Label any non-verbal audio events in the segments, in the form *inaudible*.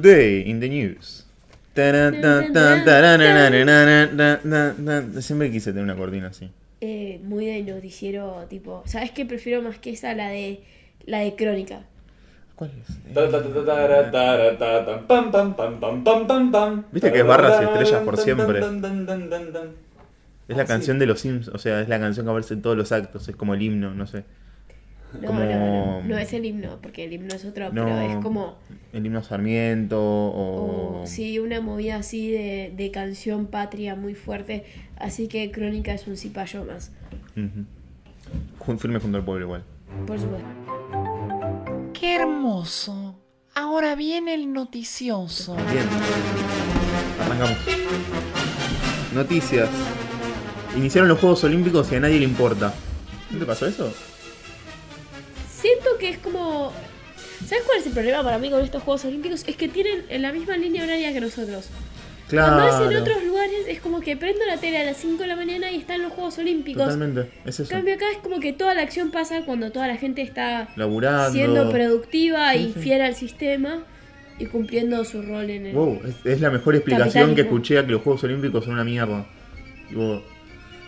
Today in the news. Siempre quise tener una cortina así. Eh, muy de noticiero, tipo. ¿Sabes qué? Prefiero más que esa, la de, la de crónica. ¿Cuál es? ¿Viste que es barras y estrellas por siempre? Es la canción de los Sims, o sea, es la canción que aparece en todos los actos, es como el himno, no sé. No, Como- no, no. No es el himno, porque el himno es otro, No, pero es como. el himno Sarmiento o... o, sí, una movida así de, de canción patria muy fuerte. Así que crónica es un cipayo más. Ujú. Jun- Firme junto al pueblo igual. Por supuesto. ¡Qué hermoso! Ahora viene el noticioso. Bien. Arrancamos. Noticias. Iniciaron los Juegos Olímpicos y a nadie le importa. ¿No te pasó eso? Que es como. ¿Sabes cuál es el problema para mí con estos Juegos Olímpicos? Es que tienen en la misma línea horaria que nosotros. Cuando es en otros lugares es como que prendo la tele a las 5 de la mañana y están los Juegos Olímpicos. Totalmente, es En eso. cambio acá es como que toda la acción pasa cuando toda la gente está Laburando. siendo productiva Sí, y sí. fiel al sistema y cumpliendo su rol en el... Wow, es, es la mejor explicación que escuché a que los Juegos Olímpicos son una mierda. Tipo,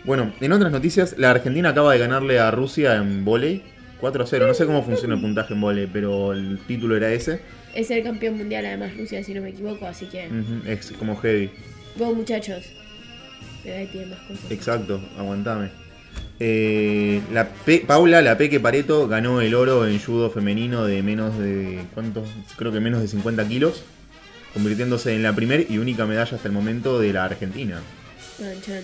Bueno, en otras noticias, la Argentina acaba de ganarle a Rusia en volei 4 a 0. No sé cómo funciona el puntaje en volei, pero el título era ese. Es el campeón mundial además Rusia, si no me equivoco, así que... Es como heavy. Go muchachos. Pero ahí tiene más cosas. Exacto, aguantame. Eh, la Pe- Paula, la Peque Pareto, ganó el oro en judo femenino de menos de. ¿Cuántos? Creo que menos de 50 kilos. Convirtiéndose en la primera y única medalla hasta el momento de la Argentina. Chan, chan.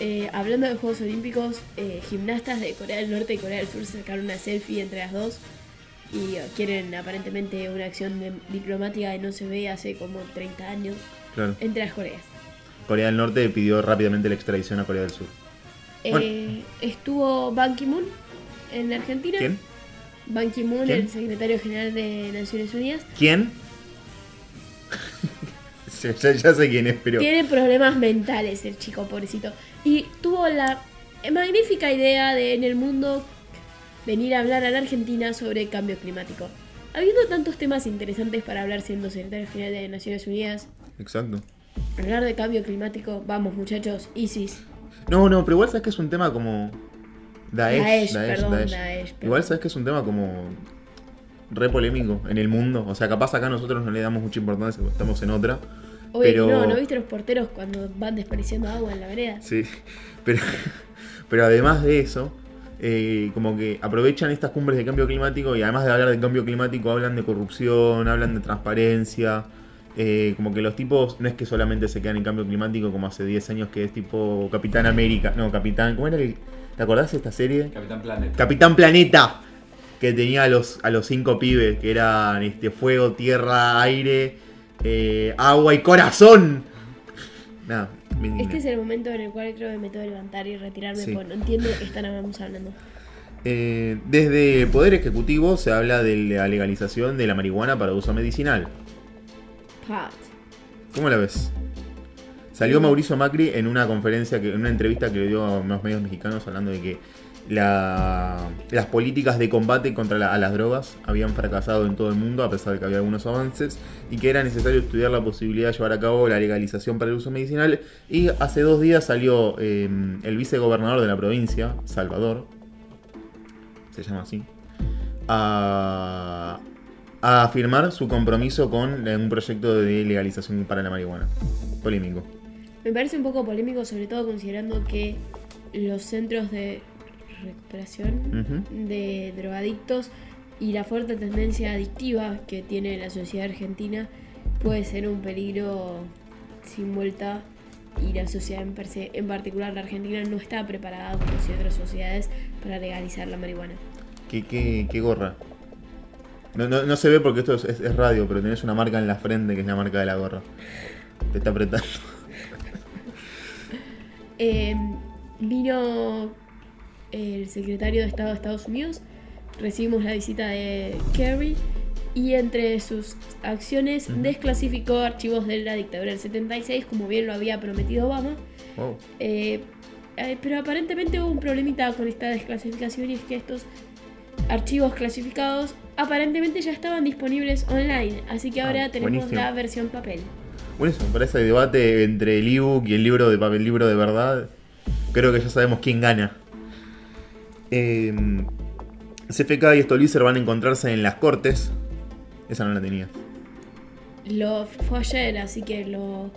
Eh, hablando de Juegos Olímpicos, eh, gimnastas de Corea del Norte y Corea del Sur sacaron una selfie entre las dos y eh, quieren aparentemente una acción de- diplomática que no se ve hace como 30 años Claro. entre las Coreas. Corea del Norte pidió rápidamente la extradición a Corea del Sur. Eh, estuvo Ban Ki-moon en Argentina. ¿Quién? Ban Ki-moon, ¿Quién? el secretario general de Naciones Unidas. ¿Quién? *laughs* ya- ya sé quién es, pero. Tiene problemas mentales el chico, pobrecito. Y tuvo la magnífica idea de en el mundo venir a hablar a la Argentina sobre cambio climático. Habiendo tantos temas interesantes para hablar siendo secretario general de Naciones Unidas, Exacto. hablar de cambio climático, vamos muchachos, ISIS. No, no, pero igual sabes que es un tema como. Daesh, Daesh, perdón, Daesh, perdón. Igual sabes que es un tema como. re polémico en el mundo. O sea, capaz acá nosotros no le damos mucha importancia, estamos en otra. Oye, pero. no, ¿no viste los porteros cuando van desperdiciando agua en la vereda? Sí, *laughs* pero, pero además de eso, eh, como que aprovechan estas cumbres de cambio climático y además de hablar de cambio climático hablan de corrupción, hablan de transparencia. eh, como que los tipos no es que solamente se quedan en cambio climático como hace 10 años que es tipo Capitán América. No, Capitán. ¿Cómo era el.? ¿Te acordás de esta serie? Capitán Planet. Capitán Planeta. Que tenía a los, a los cinco pibes, que eran este, fuego, tierra, aire, eh, agua y corazón. Nada, Este es el momento en el cual creo que me tengo que levantar y retirarme Sí. porque no entiendo qué estamos hablando. Eh, desde Poder Ejecutivo se habla de la legalización de la marihuana para uso medicinal. Pat. ¿Cómo la ves? Salió Mauricio Macri en una conferencia, que, en una entrevista que le dio a unos medios mexicanos hablando de que la- las políticas de combate contra las drogas habían fracasado en todo el mundo a pesar de que había algunos avances y que era necesario estudiar la posibilidad de llevar a cabo la legalización para el uso medicinal. Y hace dos días salió eh, el vicegobernador de la provincia, Salvador, se llama así, a, a afirmar su compromiso con un proyecto de legalización para la marihuana. Polémico. Me parece un poco polémico, sobre todo considerando que los centros de recuperación de drogadictos y la fuerte tendencia adictiva que tiene la sociedad argentina puede ser un peligro sin vuelta y la sociedad en, per se- en particular la argentina no está preparada como si otras sociedades para legalizar la marihuana. ¿Qué, qué, qué gorra? No, no, no se ve porque esto es, es- es radio, pero tenés una marca en la frente que es la marca de la gorra. Te está apretando. *laughs* Eh, vino el secretario de Estado de Estados Unidos, recibimos la visita de Kerry y entre sus acciones desclasificó archivos de la dictadura del 76, como bien lo había prometido Obama. Wow. Eh, eh, pero aparentemente hubo un problemita con esta desclasificación y es que estos archivos clasificados aparentemente ya estaban disponibles online, así que Ah, ahora tenemos buenísimo. la versión papel. Bueno, eso, para ese debate entre el ebook y el libro de papel, libro de verdad, creo que ya sabemos quién gana. Eh, CFK y Stolbizer van a encontrarse en las cortes. Esa no la tenía. Lo fue ayer, así que lo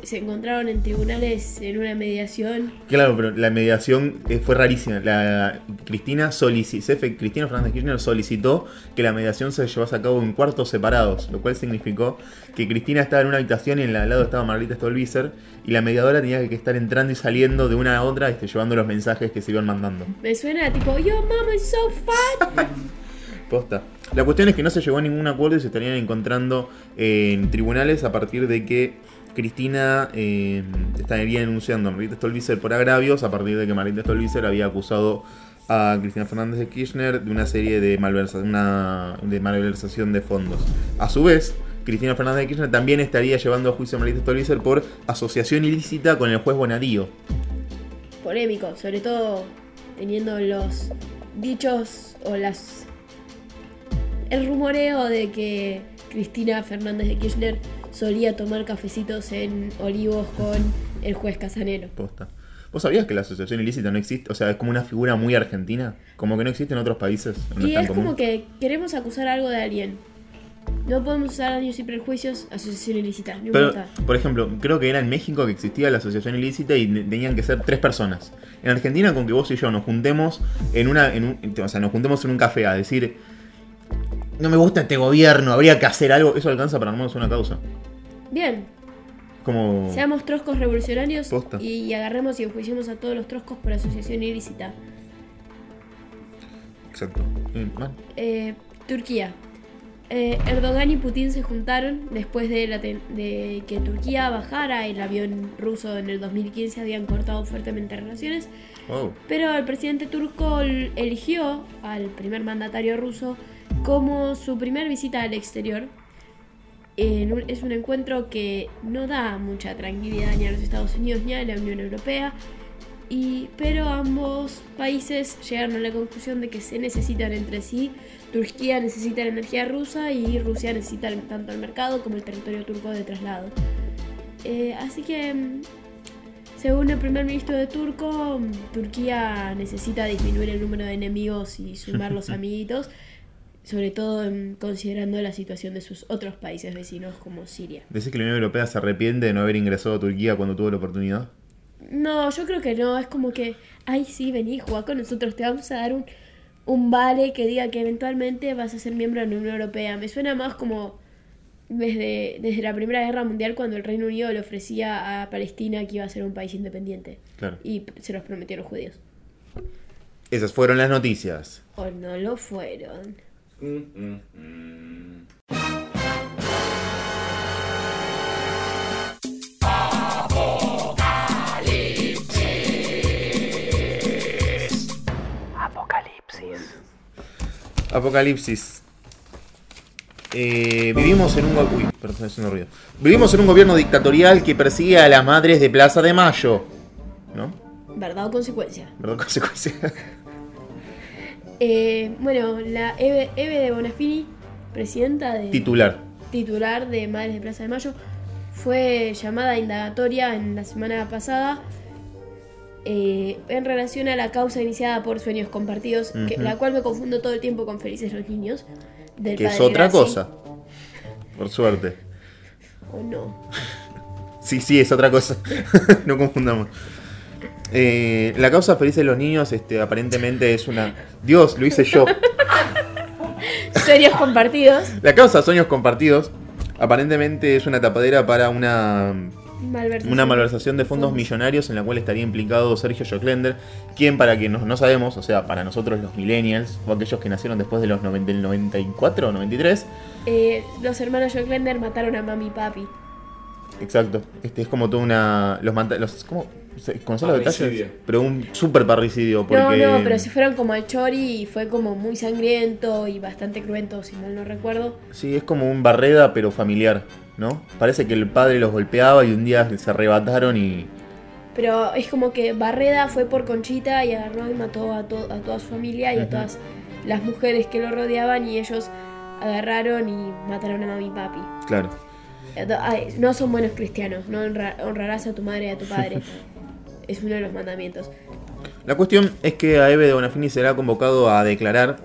se, se encontraron en tribunales en una mediación. Claro, pero la mediación eh, fue rarísima. La, Cristina, solici- CF Cristina Fernández Kirchner solicitó que la mediación se llevase a cabo en cuartos separados, lo cual significó que Cristina estaba en una habitación y en la al lado estaba Margarita Stolbizer y la mediadora tenía que estar entrando y saliendo de una a otra este, llevando los mensajes que se iban mandando. Me suena tipo, yo mama is so fat. *laughs* Posta. La cuestión es que no se llegó a ningún acuerdo y se estarían encontrando en tribunales a partir de que Cristina eh, estaría denunciando a Margarita Stolbizer por agravios a partir de que Margarita Stolbizer había acusado a Cristina Fernández de Kirchner de una serie de, de malversación de fondos. A su vez, Cristina Fernández de Kirchner también estaría llevando a juicio a Margarita Stolbizer por asociación ilícita con el juez Bonadío. Polémico, sobre todo teniendo los dichos o las. el rumoreo de que Cristina Fernández de Kirchner solía tomar cafecitos en Olivos con el juez Casanero. Posta. ¿Vos sabías que la asociación ilícita no existe? O sea, es como una figura muy argentina. Como que no existe en otros países. No y es como que queremos acusar algo de alguien. No podemos usar daños y prejuicios, asociación ilícita, no Pero, por ejemplo, creo que era en México que existía la asociación ilícita y tenían que ser tres personas. En Argentina, con que vos y yo nos juntemos en una, en un, o sea, nos juntemos en un café a decir, no me gusta este gobierno, habría que hacer algo, eso alcanza para armarnos una causa. Bien, Como, seamos troscos revolucionarios Posta. y, agarremos y enjuiciemos a todos los troscos por asociación ilícita. exacto. Eh, Turquía. Eh, Erdogan y Putin se juntaron después de, la de que Turquía bajara el avión ruso en el 2015, habían cortado fuertemente relaciones, wow. pero el presidente turco eligió al primer mandatario ruso como su primer visita al exterior. En un- es un encuentro que no da mucha tranquilidad ni a los Estados Unidos ni a la Unión Europea, y, pero ambos países llegaron a la conclusión de que se necesitan entre sí. Turquía necesita la energía rusa y Rusia necesita tanto el mercado como el territorio turco de traslado. Eh, así que, según el primer ministro de Turco, Turquía necesita disminuir el número de enemigos y sumar los *laughs* amiguitos, sobre todo mm, considerando la situación de sus otros países vecinos como Siria. ¿Decís que la Unión Europea se arrepiente de no haber ingresado a Turquía cuando tuvo la oportunidad? No, yo creo que no, es como que, ay, sí, vení, jugá con nosotros, te vamos a dar un, un vale que diga que eventualmente vas a ser miembro de la Unión Europea. Me suena más como desde, desde la Primera Guerra Mundial cuando el Reino Unido le ofrecía a Palestina que iba a ser un país independiente. Claro. Y se los prometió a los judíos. Esas fueron las noticias. O no lo fueron. Mm, mm, mm. Apocalipsis. Apocalipsis. Eh, vivimos en un uy, perdón, haciendo ruido. Vivimos en un gobierno dictatorial que persigue a las madres de Plaza de Mayo. ¿No? ¿Verdad o consecuencia? ¿Verdad? Consecuencia. *laughs* Eh, bueno, la Eve, Eve de Bonafini, presidenta de... Titular. titular de Madres de Plaza de Mayo, fue llamada a indagatoria en la semana pasada eh, en relación a la causa iniciada por Sueños Compartidos, que- la cual me confundo todo el tiempo con Felices los Niños. Del Que es otra cosa. Por suerte. ¿O no? *laughs* Sí, sí, es otra cosa. *laughs* no confundamos. Eh, la causa feliz de los niños, este, aparentemente es una. Dios, lo hice yo. *laughs* Sueños Compartidos. La causa Sueños Compartidos, aparentemente es una tapadera para una Malversación. Una malversación de fondos Fondos. millonarios en la cual estaría implicado Sergio Joclender, quien para que no, no sabemos, o sea, para nosotros los millennials, o aquellos que nacieron después de los noven- del 94 o 93, Eh, los hermanos Joclender mataron a mami y papi. Exacto, este es como toda una... Los, manta- los ¿Cómo? ¿Conocés los detalles? Pero un super parricidio, porque... No, no, pero se fueron como al chori y fue como muy sangriento y bastante cruento, si mal no recuerdo. Sí, es como un barreda, pero familiar, ¿no? Parece que el padre los golpeaba y un día se arrebataron y... Pero es como que Barreda fue por Conchita y agarró y mató a, to- a toda su familia y a todas las mujeres que lo rodeaban y ellos agarraron y mataron a mami y papi. Claro. Ay, No son buenos cristianos, no honra- honrarás a tu madre y a tu padre. *laughs* es uno de los mandamientos. La cuestión es que a Eve de Bonafini será convocado a declarar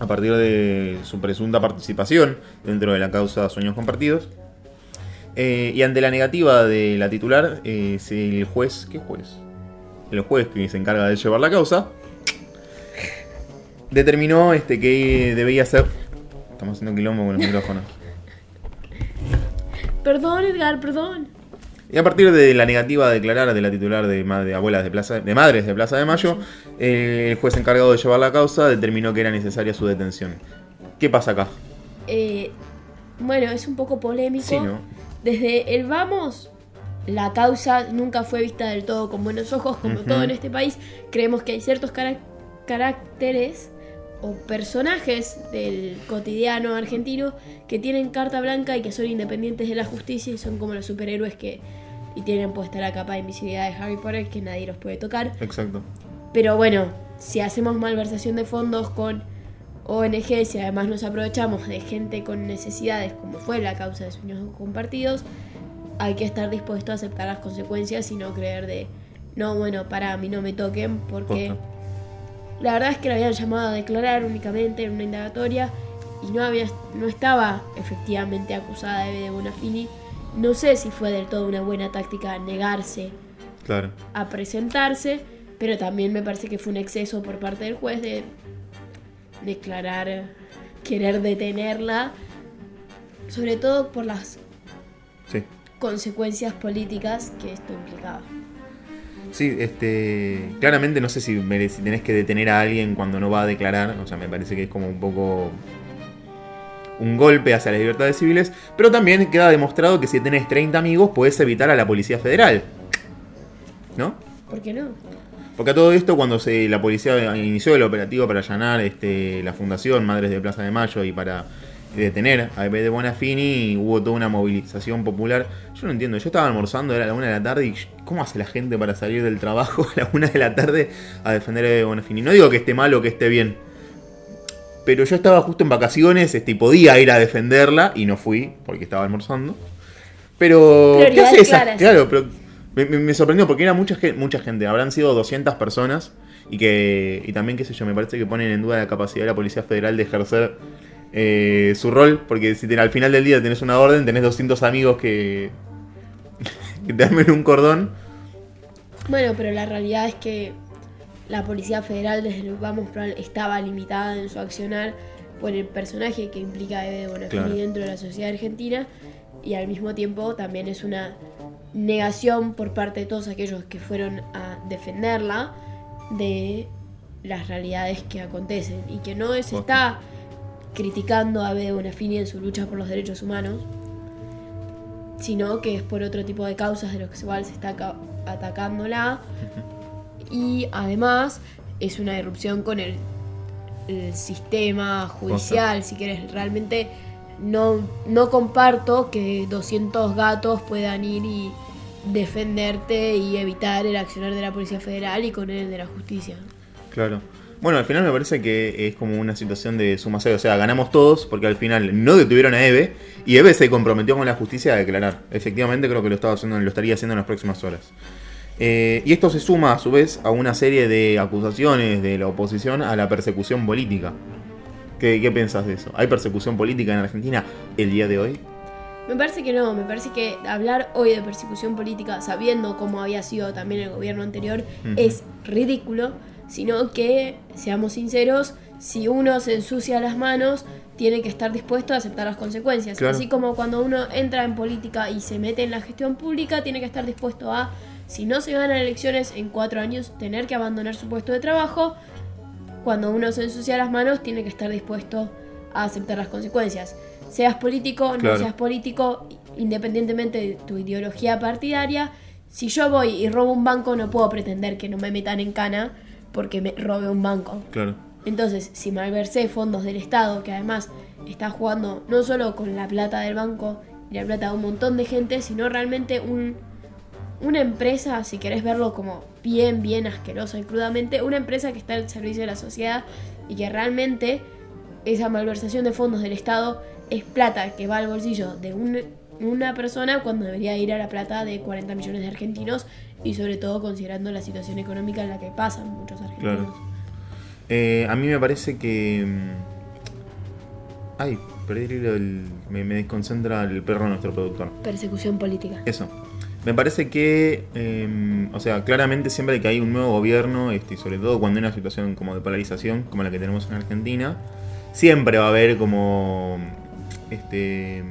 a partir de su presunta participación dentro de la causa Sueños Compartidos. Eh, y ante la negativa de la titular, eh, si el juez, ¿qué juez? El juez que se encarga de llevar la causa, determinó este, que debía ser... Estamos haciendo quilombo con los micrófonos. Perdón, Edgar, perdón. Y a partir de la negativa a declarar de la titular de, de abuelas de Plaza de Madres de Plaza de Mayo, eh, el juez encargado de llevar la causa determinó que era necesaria su detención. ¿Qué pasa acá? Eh, bueno, es un poco polémico. Sí, ¿no? Desde el vamos, la causa nunca fue vista del todo con buenos ojos, como todo en este país. Creemos que hay ciertos cara- caracteres o personajes del cotidiano argentino que tienen carta blanca y que son independientes de la justicia y son como los superhéroes que y tienen puesta la capa de invisibilidad de Harry Potter que nadie los puede tocar. Exacto. Pero bueno, si hacemos malversación de fondos con ONGs y además nos aprovechamos de gente con necesidades, como fue la causa de sueños compartidos, hay que estar dispuesto a aceptar las consecuencias y no creer de, no, bueno, para a mí no me toquen, porque Posta. La verdad es que la habían llamado a declarar únicamente en una indagatoria y no, había, no estaba efectivamente acusada de Bonafini. No sé si fue del todo una buena táctica negarse Claro. a presentarse, pero también me parece que fue un exceso por parte del juez de declarar, querer detenerla, sobre todo por las Sí. consecuencias políticas que esto implicaba. Sí, este. Claramente no sé si, tenés que detener a alguien cuando no va a declarar. O sea, me parece que es como un poco. Un golpe hacia las libertades civiles. Pero también queda demostrado que si tenés 30 amigos, podés evitar a la Policía Federal. ¿No? ¿Por qué no? Porque a todo esto, cuando se, la policía inició el operativo para allanar este, la fundación Madres de Plaza de Mayo y para detener a de Bonafini, hubo toda una movilización popular. Yo no entiendo, yo estaba almorzando, era la una de la tarde, y ¿cómo hace la gente para salir del trabajo *laughs* a la una de la tarde a defender a de Bonafini? No digo que esté mal o que esté bien, pero yo estaba justo en vacaciones este, y podía ir a defenderla y no fui porque estaba almorzando. Pero, ¿qué Prioridades hace esa? claras. Claro, pero me, sorprendió porque era mucha, mucha gente, habrán sido 200 personas y que y también, qué sé yo, me parece que ponen en duda la capacidad de la Policía Federal de ejercer eh, su rol, porque si al final del día tenés una orden, tenés 200 amigos que, *laughs* que te armen un cordón. Bueno, pero la realidad es que la Policía Federal desde el Vamos estaba limitada en su accionar por el personaje que implica Eve de Bonafini Claro. dentro de la sociedad argentina y al mismo tiempo también es una negación por parte de todos aquellos que fueron a defenderla de las realidades que acontecen y que no se está criticando a de Bonafini en su lucha por los derechos humanos, sino que es por otro tipo de causas de los que igual se está atacándola y además es una irrupción con el, el sistema judicial, si quieres, realmente no, no comparto que 200 gatos puedan ir y defenderte y evitar el accionar de la Policía Federal y con el de la justicia. Claro. Bueno, al final me parece que es como una situación de suma cero. O sea, ganamos todos porque al final no detuvieron a Eve y Eve se comprometió con la justicia a declarar. Efectivamente, creo que lo, estaba haciendo, lo estaría haciendo en las próximas horas. Eh, y esto se suma a su vez a una serie de acusaciones de la oposición a la persecución política. ¿Qué, qué piensas de eso? ¿Hay persecución política en Argentina el día de hoy? Me parece que no, me parece que hablar hoy de persecución política sabiendo cómo había sido también el gobierno anterior Ujú. es ridículo, sino que, seamos sinceros, si uno se ensucia las manos, tiene que estar dispuesto a aceptar las consecuencias. Claro. Así como cuando uno entra en política y se mete en la gestión pública, tiene que estar dispuesto a, si no se ganan elecciones en cuatro años, tener que abandonar su puesto de trabajo. Cuando uno se ensucia las manos, tiene que estar dispuesto a aceptar las consecuencias. Seas político, Claro. no seas político, independientemente de tu ideología partidaria, si yo voy y robo un banco, no puedo pretender que no me metan en cana porque me robe un banco. Claro. Entonces, si malversé fondos del Estado, que además está jugando no solo con la plata del banco y la plata de un montón de gente, sino realmente un, una empresa, si querés verlo como bien, bien asquerosa y crudamente, una empresa que está al servicio de la sociedad y que realmente esa malversación de fondos del Estado es plata que va al bolsillo de un- una persona cuando debería ir a la plata de 40 millones de argentinos y sobre todo considerando la situación económica en la que pasan muchos argentinos. Claro. Eh, a mí me parece que. mm, Ay, perdí el me, me desconcentra el perro nuestro productor. Persecución política. Eso. Me parece que, eh, o sea, claramente siempre que hay un nuevo gobierno, este, y sobre todo cuando hay una situación como de polarización, como la que tenemos en Argentina, siempre va a haber como, este,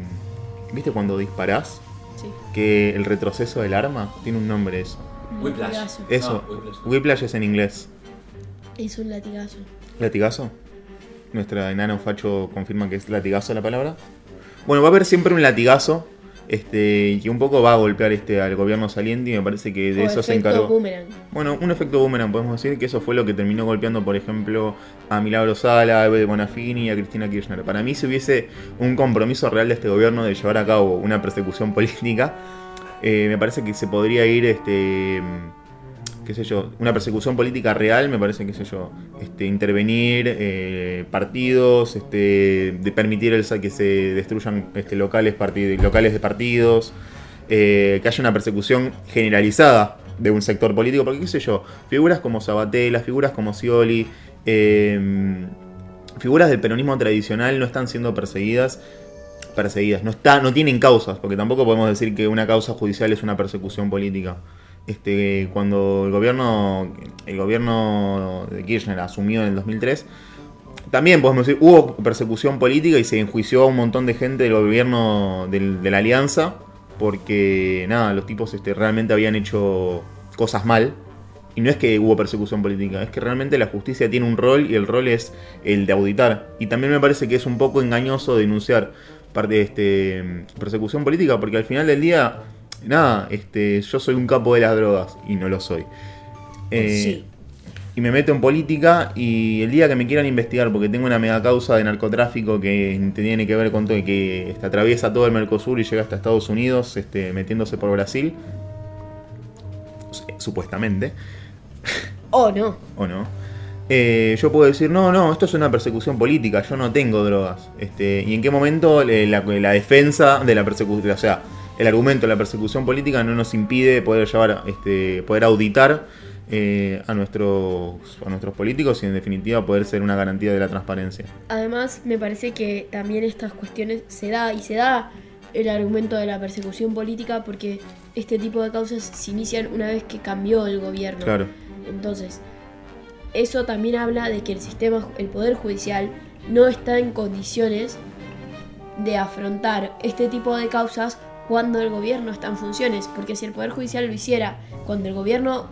¿viste cuando disparás? Sí. Que el retroceso del arma tiene un nombre eso. Un Whiplash. latigazo. Eso, No, Whiplash. Whiplash es en inglés. Es un latigazo. ¿Latigazo? Nuestra enano facho confirma que es latigazo la palabra. Bueno, va a haber siempre un latigazo este, que un poco va a golpear este, al gobierno saliente y me parece que de O eso se efecto encargó. boomerang. Bueno, un efecto boomerang, podemos decir que eso fue lo que terminó golpeando, por ejemplo, a Milagro Sala, a Eve de Bonafini y a Cristina Kirchner. Para mí, si hubiese un compromiso real de este gobierno de llevar a cabo una persecución *laughs* política, eh, me parece que se podría ir, este, qué sé yo, una persecución política real, me parece, qué sé yo, este, intervenir eh, partidos, este, de permitir el, que se destruyan este, locales, locales de partidos, eh, que haya una persecución generalizada de un sector político, porque qué sé yo, figuras como Sabatella, figuras como Scioli, eh, figuras del peronismo tradicional no están siendo perseguidas perseguidas, no está, no tienen causas, porque tampoco podemos decir que una causa judicial es una persecución política. Este, cuando el gobierno, el gobierno de Kirchner asumió en el 2003, también podemos decir, hubo persecución política y se enjuició a un montón de gente del gobierno de la alianza, porque nada, los tipos este, realmente habían hecho cosas mal. Y no es que hubo persecución política, es que realmente la justicia tiene un rol y el rol es el de auditar. Y también me parece que es un poco engañoso denunciar parte este persecución política, porque al final del día, nada, este, yo soy un capo de las drogas y no lo soy. Eh, Sí. Y me meto en política y el día que me quieran investigar porque tengo una mega causa de narcotráfico que tiene que ver con todo y que este, atraviesa todo el Mercosur y llega hasta Estados Unidos, este, metiéndose por Brasil, supuestamente, O no. o no. Eh, yo puedo decir, no, no, esto es una persecución política, yo no tengo drogas. Este, ¿Y en qué momento eh, la, la defensa de la persecución, o sea, el argumento de la persecución política no nos impide poder llevar, este, poder auditar eh, a, nuestros, a nuestros políticos y en definitiva poder ser una garantía de la transparencia? Además, me parece que también estas cuestiones se da y se da el argumento de la persecución política porque este tipo de causas se inician una vez que cambió el gobierno. Claro, Entonces, eso también habla de que el sistema, el poder judicial, no está en condiciones de afrontar este tipo de causas cuando el gobierno está en funciones. Porque si el poder judicial lo hiciera cuando el gobierno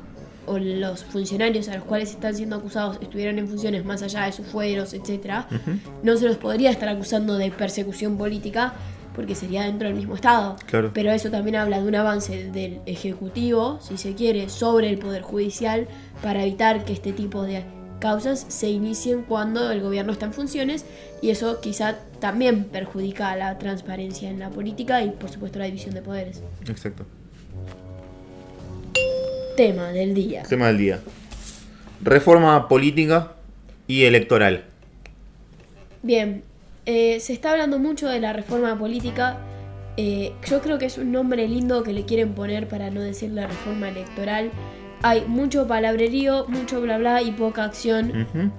o los funcionarios a los cuales están siendo acusados estuvieran en funciones más allá de sus fueros, etcétera, no se los podría estar acusando de persecución política porque sería dentro del mismo Estado. Claro. Pero eso también habla de un avance del Ejecutivo, si se quiere, sobre el Poder Judicial para evitar que este tipo de causas se inicien cuando el gobierno está en funciones y eso quizá también perjudica la transparencia en la política y por supuesto la división de poderes. exacto. Tema del día. Tema del día. Reforma política y electoral. Bien, eh, se está hablando mucho de la reforma política. eh, yo creo que es un nombre lindo que le quieren poner para no decir la reforma electoral. Hay mucho palabrerío, mucho bla bla y poca acción.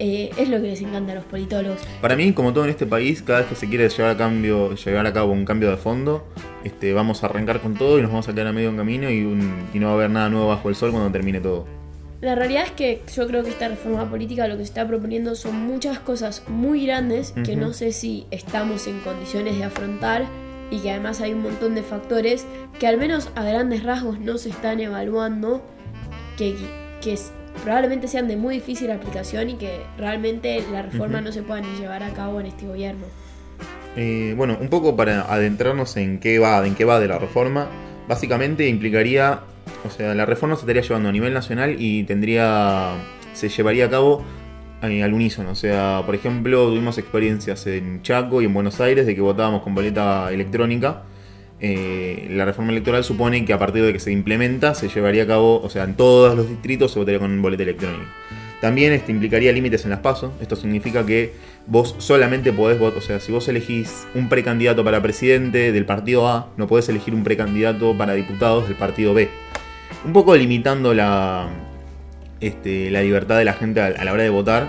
Eh, es lo que les encanta a los politólogos. Para mí, como todo en este país, cada vez que se quiere llevar a, cambio, llevar a cabo un cambio de fondo, este, vamos a arrancar con todo y nos vamos a quedar a medio en camino y, un- y no va a haber nada nuevo bajo el sol cuando termine todo. La realidad es que yo creo que esta reforma política lo que se está proponiendo son muchas cosas muy grandes que no sé si estamos en condiciones de afrontar y que además hay un montón de factores que al menos a grandes rasgos no se están evaluando, que, que probablemente sean de muy difícil aplicación y que realmente la reforma no se pueda ni llevar a cabo en este gobierno. Eh, bueno, un poco para adentrarnos en qué va, en qué va de la reforma, básicamente implicaría, o sea, la reforma se estaría llevando a nivel nacional y tendría, se llevaría a cabo eh, al unísono. O sea, por ejemplo, tuvimos experiencias en Chaco y en Buenos Aires de que votábamos con boleta electrónica eh, la reforma electoral supone que a partir de que se implementa se llevaría a cabo, o sea, en todos los distritos se votaría con boleta electrónica. También este, implicaría límites en las pasos. Esto significa que vos solamente podés votar, o sea, si vos elegís un precandidato para presidente del partido A, no podés elegir un precandidato para diputados del partido B. Un poco limitando la, este, la libertad de la gente a, a la hora de votar.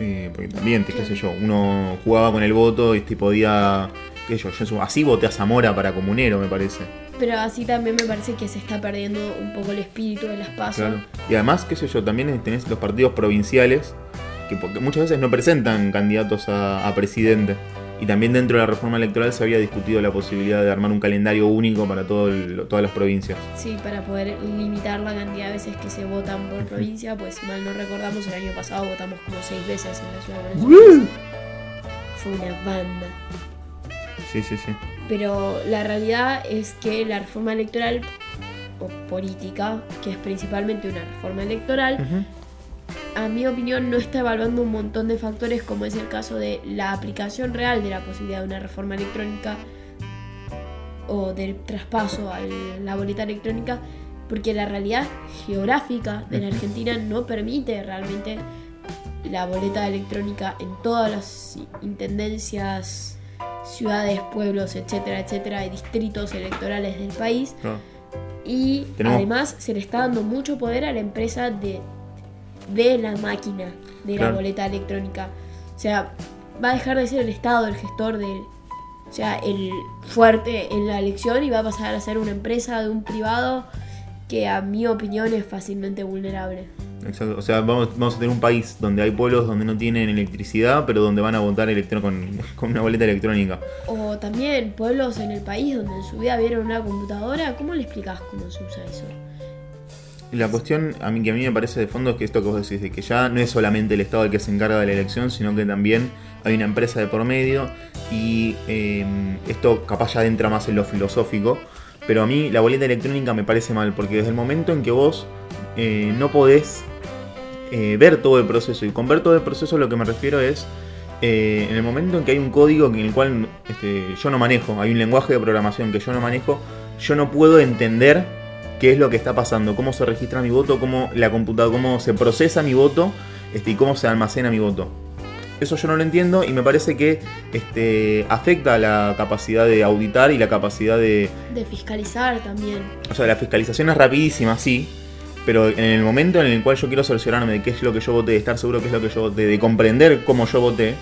eh, porque también, qué sé yo, uno jugaba con el voto y este, podía, qué yo, yo así voté a Zamora para comunero, me parece. Pero así también me parece que se está perdiendo un poco el espíritu de las pasos. Claro. Y además, qué sé yo, también tenés los partidos provinciales que muchas veces no presentan candidatos a, a presidente. Y también dentro de la reforma electoral se había discutido la posibilidad de armar un calendario único para todo el- todas las provincias. Sí, para poder limitar la cantidad de veces que se votan por provincia, pues si mal no recordamos, el año pasado votamos como seis veces en la ciudad de Buenos Aires. Fue una banda. Sí, sí, sí. Pero la realidad es que la reforma electoral o política, que es principalmente una reforma electoral, a mi opinión no está evaluando un montón de factores como es el caso de la aplicación real de la posibilidad de una reforma electrónica o del traspaso a la boleta electrónica, porque la realidad geográfica de la Argentina no permite realmente la boleta electrónica en todas las intendencias, ciudades, pueblos, etcétera, etcétera, y distritos electorales del país. Claro. Y Tenemos- además se le está dando mucho poder a la empresa de, de la máquina de Claro. la boleta electrónica. O sea, va a dejar de ser el Estado el gestor del. O sea, el fuerte en la elección y va a pasar a ser una empresa de un privado que a mi opinión es fácilmente vulnerable. Exacto. O sea, vamos, vamos a tener un país donde hay pueblos donde no tienen electricidad, pero donde van a votar electro con, *laughs* con una boleta electrónica. O también pueblos en el país donde en su vida vieron una computadora. ¿Cómo le explicás cómo se usa eso? La cuestión a mí que a mí me parece de fondo es que esto que vos decís, de que ya no es solamente el Estado el que se encarga de la elección, sino que también hay una empresa de por medio y eh, esto capaz ya entra más en lo filosófico, pero a mí la boleta electrónica me parece mal, porque desde el momento en que vos eh, no podés eh, ver todo el proceso, y con ver todo el proceso lo que me refiero es eh, en el momento en que hay un código en el cual este, yo no manejo, hay un lenguaje de programación que yo no manejo, yo no puedo entender qué es lo que está pasando, cómo se registra mi voto, cómo la computadora, cómo se procesa mi voto este, y cómo se almacena mi voto. Eso yo no lo entiendo y me parece que este, afecta la capacidad de auditar y la capacidad de... De fiscalizar también. O sea, la fiscalización es rapidísima, sí, pero en el momento en el cual yo quiero cerciorarme de qué es lo que yo voté, de estar seguro qué es lo que yo voté, de comprender cómo yo voté,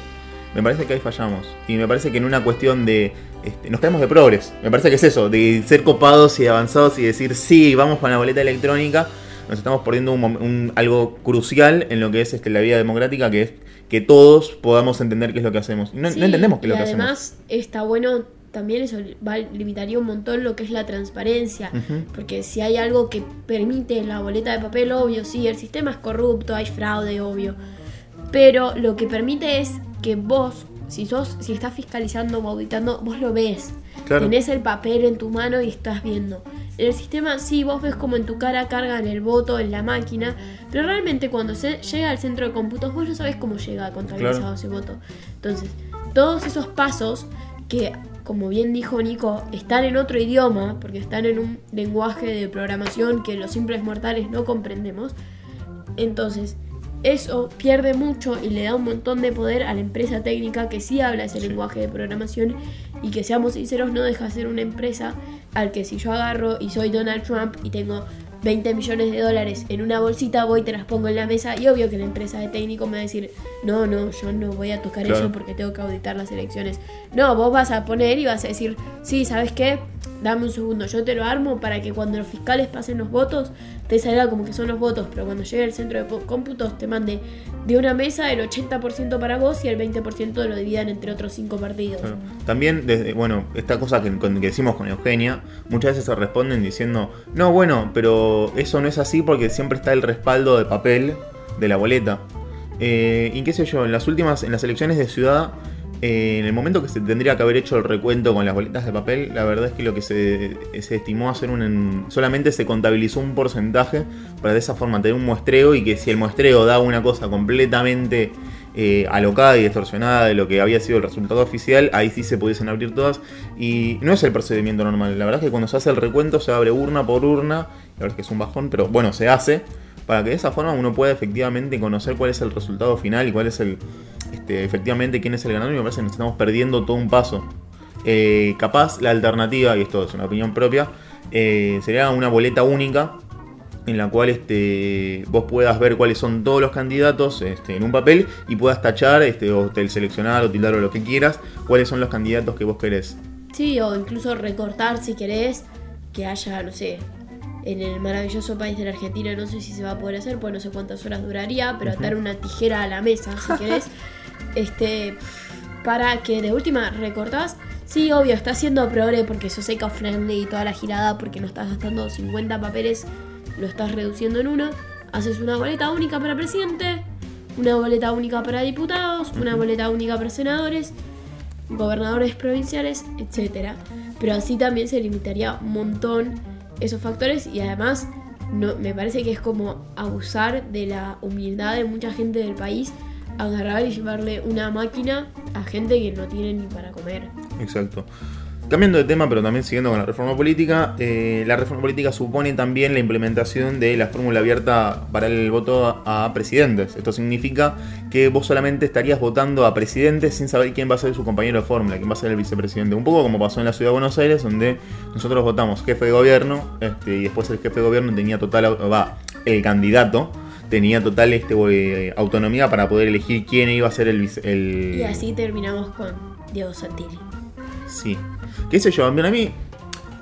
me parece que ahí fallamos. Y me parece que en una cuestión de... este, nos caemos de progres. Me parece que es eso, de ser copados y avanzados y decir, sí, vamos con la boleta electrónica. Nos estamos perdiendo un, un- algo crucial en lo que es este, la vida democrática, que es que todos podamos entender qué es lo que hacemos. No, Sí, no entendemos qué es lo que hacemos. además está bueno también eso va, limitaría un montón lo que es la transparencia. Ujú. Porque si hay algo que permite la boleta de papel, obvio, sí, el sistema es corrupto, hay fraude, obvio. Pero lo que permite es que vos, si sos, si estás fiscalizando o auditando, vos lo ves. Claro. Tenés el papel en tu mano y estás viendo. En el sistema sí, vos ves como en tu cara cargan el voto en la máquina, pero realmente cuando se llega al centro de cómputos vos no sabés cómo llega contabilizado Claro. ese voto. Entonces, todos esos pasos que, como bien dijo Nico, están en otro idioma, porque están en un lenguaje de programación que los simples mortales no comprendemos, entonces eso pierde mucho y le da un montón de poder a la empresa técnica que sí habla ese Sí. lenguaje de programación y que seamos sinceros no deja de ser una empresa al que si yo agarro y soy Donald Trump y tengo 20 millones de dólares en una bolsita, voy y te las pongo en la mesa y obvio que la empresa de técnico me va a decir, no, no, yo no voy a tocar Claro. eso porque tengo que auditar las elecciones. No, vos vas a poner y vas a decir, sí, ¿sabes qué? Dame un segundo, yo te lo armo para que cuando los fiscales pasen los votos, te salga como que son los votos, pero cuando llegue el centro de cómputos te mande de una mesa el 80% para vos y el 20% lo dividan entre otros 5 partidos. También, bueno, esta cosa que decimos con Eugenia, muchas veces se responden diciendo, no, bueno, pero eso no es así porque siempre está el respaldo de papel de la boleta. Eh, y qué sé yo, en las últimas, en las elecciones de ciudad, eh, en el momento que se tendría que haber hecho el recuento con las boletas de papel, la verdad es que lo que se, se estimó hacer un, solamente se contabilizó un porcentaje para de esa forma tener un muestreo y que si el muestreo da una cosa completamente eh, alocada y distorsionada de lo que había sido el resultado oficial, ahí sí se pudiesen abrir todas. Y no es el procedimiento normal. La verdad es que cuando se hace el recuento se abre urna por urna. La verdad es que es un bajón, pero bueno, se hace. Para que de esa forma uno pueda efectivamente conocer cuál es el resultado final y cuál es el. Este, efectivamente quién es el ganador. Y me parece que nos estamos perdiendo todo un paso. Eh, capaz la alternativa, y esto es una opinión propia, eh, sería una boleta única en la cual este, vos puedas ver cuáles son todos los candidatos este, en un papel y puedas tachar este, o seleccionar o tildar o lo que quieras cuáles son los candidatos que vos querés. Sí, o incluso recortar si querés que haya, no sé, en el maravilloso país de la Argentina, no sé si se va a poder hacer, pues no sé cuántas horas duraría, pero atar una tijera a la mesa, si querés, *laughs* este, para que de última recortás. Sí, obvio, está haciendo progre porque sos eco-friendly y toda la girada, porque no estás gastando 50 papeles, lo estás reduciendo en uno. Haces una boleta única para presidente, una boleta única para diputados, una boleta única para senadores, gobernadores provinciales, etcétera. Pero así también se limitaría un montón esos factores y además no, me parece que es como abusar de la humildad de mucha gente del país, agarrar y llevarle una máquina a gente que no tiene ni para comer. Exacto. Cambiando de tema, pero también siguiendo con la reforma política, eh, la reforma política supone también la implementación de la fórmula abierta para el voto a, presidentes. Esto significa que vos solamente estarías votando a presidentes sin saber quién va a ser su compañero de fórmula, quién va a ser el vicepresidente. Un poco como pasó en la ciudad de Buenos Aires, donde nosotros votamos jefe de gobierno este, y después el jefe de gobierno tenía total, va, el candidato tenía total este, eh, autonomía para poder elegir quién iba a ser el, Y así terminamos con Diego Santilli. Sí. ¿Qué sé yo? Para mí,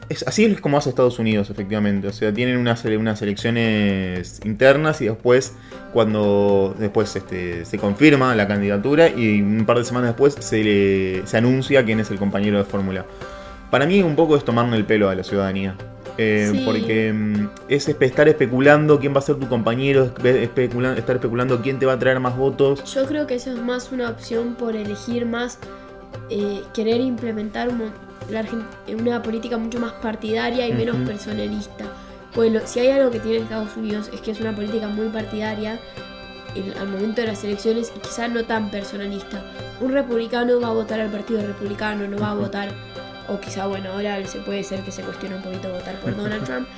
es, así es como hace Estados Unidos, efectivamente. O sea, tienen unas, unas elecciones internas y después, cuando después este, se confirma la candidatura y un par de semanas después se, le- se anuncia quién es el compañero de fórmula. Para mí, un poco es tomarle el pelo a la ciudadanía. Eh, Sí. Porque mm, es estar especulando quién va a ser tu compañero, estar especulando quién te va a traer más votos. Yo creo que eso es más una opción por elegir más, eh, querer implementar un la una política mucho más partidaria y menos personalista. Bueno, si hay algo que tiene Estados Unidos es que es una política muy partidaria en- al momento de las elecciones y quizás no tan personalista. Un republicano va a votar al partido republicano, no va a votar, o quizá, bueno, ahora se puede ser que se cuestione un poquito votar por Donald *laughs* Trump,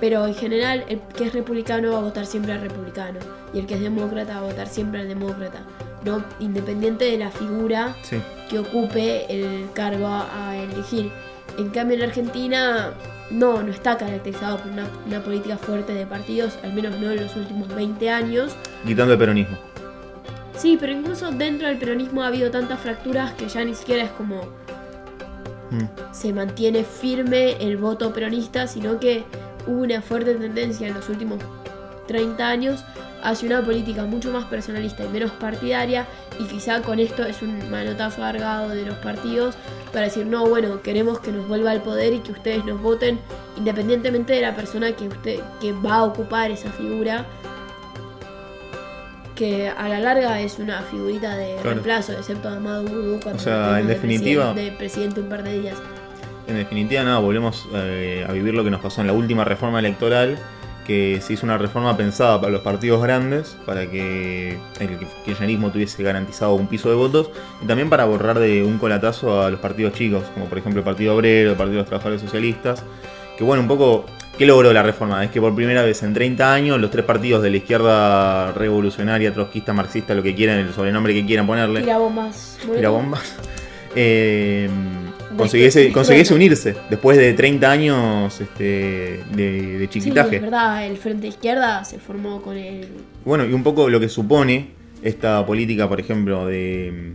pero en general el que es republicano va a votar siempre al republicano y el que es demócrata va a votar siempre al demócrata, no independiente de la figura Sí. que ocupe el cargo a, elegir. En cambio en Argentina no, no está caracterizado por una, una política fuerte de partidos, al menos no en los últimos 20 años. Quitando el peronismo. Sí, pero incluso dentro del peronismo ha habido tantas fracturas que ya ni siquiera es como Mm. se mantiene firme el voto peronista, sino que hubo una fuerte tendencia en los últimos 30 años hacia una política mucho más personalista y menos partidaria y quizá con esto es un manotazo alargado de los partidos para decir no, bueno, queremos que nos vuelva al poder y que ustedes nos voten independientemente de la persona que usted que va a ocupar esa figura que a la larga es una figurita de Claro. reemplazo, excepto a Amado Boudou cuando O sea, en de definitiva- presidente- de presidente un par de días. En definitiva, nada, volvemos eh, a vivir lo que nos pasó en la última reforma electoral, que se hizo una reforma pensada para los partidos grandes, para que el kirchnerismo tuviese garantizado un piso de votos, y también para borrar de un colatazo a los partidos chicos, como por ejemplo el Partido Obrero, el Partido de los Trabajadores Socialistas, que bueno, un poco... ¿Qué logró la reforma? Es que por primera vez en 30 años los tres partidos de la izquierda revolucionaria, trotskista, marxista, lo que quieran, el sobrenombre que quieran ponerle, Tira bombas. tira bombas. *laughs* Eh, consiguiese, unirse después de 30 años este, de, de Sí, chiquitaje. es verdad, el Frente Izquierda se formó con el... bueno, y un poco lo que supone esta política, por ejemplo, de,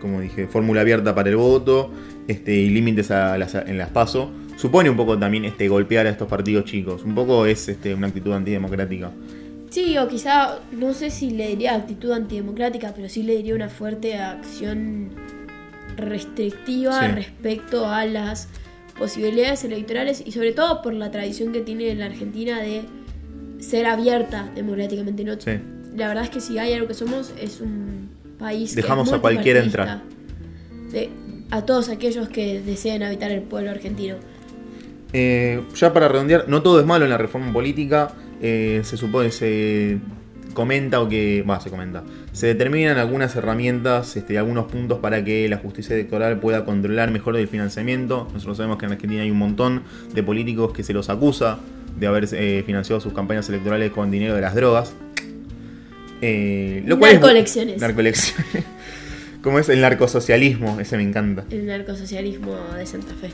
como dije, fórmula abierta para el voto este, y límites a las, en las PASO, supone un poco también este, golpear a estos partidos chicos. Un poco es este, una actitud antidemocrática. Sí, o quizá, no sé si le diría actitud antidemocrática, pero sí le diría una fuerte acción restrictiva Sí. respecto a las posibilidades electorales y sobre todo por la tradición que tiene la Argentina de ser abierta democráticamente. ¿no? Sí. La verdad es que si hay algo que somos es un país que es Dejamos a cualquiera. De- a todos aquellos que desean habitar el pueblo argentino. Eh, ya para redondear, no todo es malo en la reforma política. eh, se supone, se comenta o que. Va, se comenta. Se determinan algunas herramientas, este, algunos puntos para que la justicia electoral pueda controlar mejor el financiamiento. Nosotros sabemos que en Argentina hay un montón de políticos que se los acusa de haber eh, financiado sus campañas electorales con dinero de las drogas. Eh, lo cual es- Narcolecciones. Narcolecciones. *laughs* Como es el narcosocialismo, ese me encanta. El narcosocialismo de Santa Fe.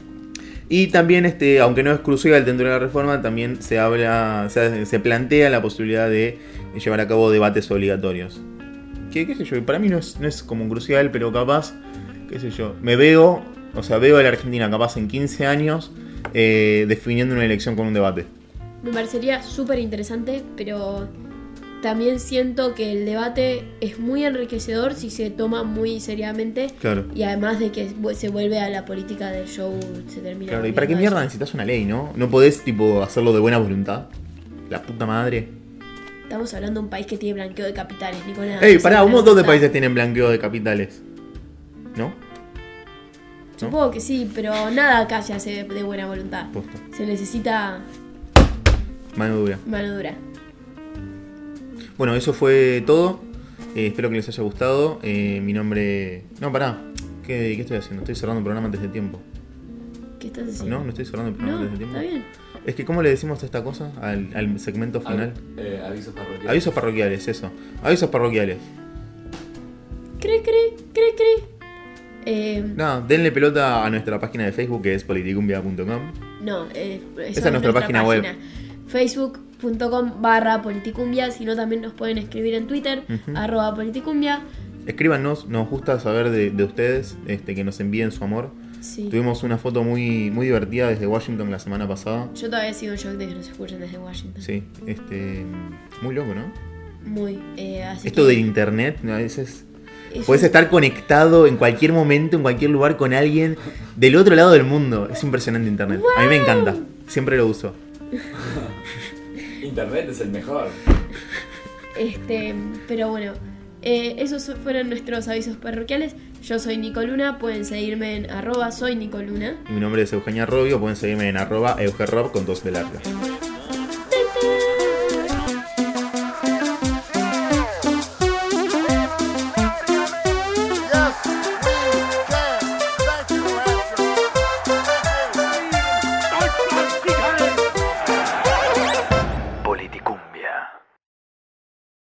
Y también, este, aunque no es crucial dentro de la reforma, también se habla, se, se plantea la posibilidad de llevar a cabo debates obligatorios. Que, qué sé yo, para mí no es, no es como crucial, pero capaz, qué sé yo, me veo, o sea, veo a la Argentina capaz en 15 años eh, definiendo una elección con un debate. Me parecería súper interesante, pero también siento que el debate es muy enriquecedor si se toma muy seriamente. Claro. Y además de que se vuelve a la política del show, se termina. Claro, ¿y para qué mierda eso. necesitas una ley, no? No podés, tipo, hacerlo de buena voluntad. La puta madre. Estamos hablando de un país que tiene blanqueo de capitales, Nicolás. Ey, pará, un montón de países tienen blanqueo de capitales. ¿No? Supongo que sí, pero nada acá se hace de buena voluntad. Posta. Se necesita Mano dura. mano dura. Bueno, eso fue todo. Eh, espero que les haya gustado. Eh, mi nombre. No, pará. ¿Qué, qué estoy haciendo? Estoy cerrando el programa antes de tiempo. ¿Qué estás haciendo? No, no estoy cerrando el programa No, antes de tiempo. está bien. Es que, ¿cómo le decimos a esta cosa? Al, al segmento final. Eh, avisos parroquiales. Avisos parroquiales, eso. Avisos parroquiales. Cre, cre, cre, cre. Eh, No, denle pelota a nuestra página de Facebook que es politicumbia.com. no, eh, Esa es nuestra página web. Facebook.com barra politicumbia, si no también nos pueden escribir en Twitter, arroba politicumbia. Escríbanos, nos gusta saber de, de ustedes, este, que nos envíen su amor. Sí. Tuvimos una foto muy, muy divertida desde Washington la semana pasada. Yo todavía sigo en shock de que nos escuchen desde Washington. Sí, este. Muy loco, ¿no? Muy. eh, así Esto que del internet, a veces. es Puedes un- estar conectado en cualquier momento, en cualquier lugar con alguien del otro lado del mundo. Es impresionante internet. A mí me encanta. Siempre lo uso. *laughs* Internet es el mejor. Este, pero bueno, eh, esos fueron nuestros avisos parroquiales. Yo soy Nicoluna, pueden seguirme en arroba soy Nicoluna. Y mi nombre es Eugenia Robio. Pueden seguirme en arroba eugerrob con dos de larga.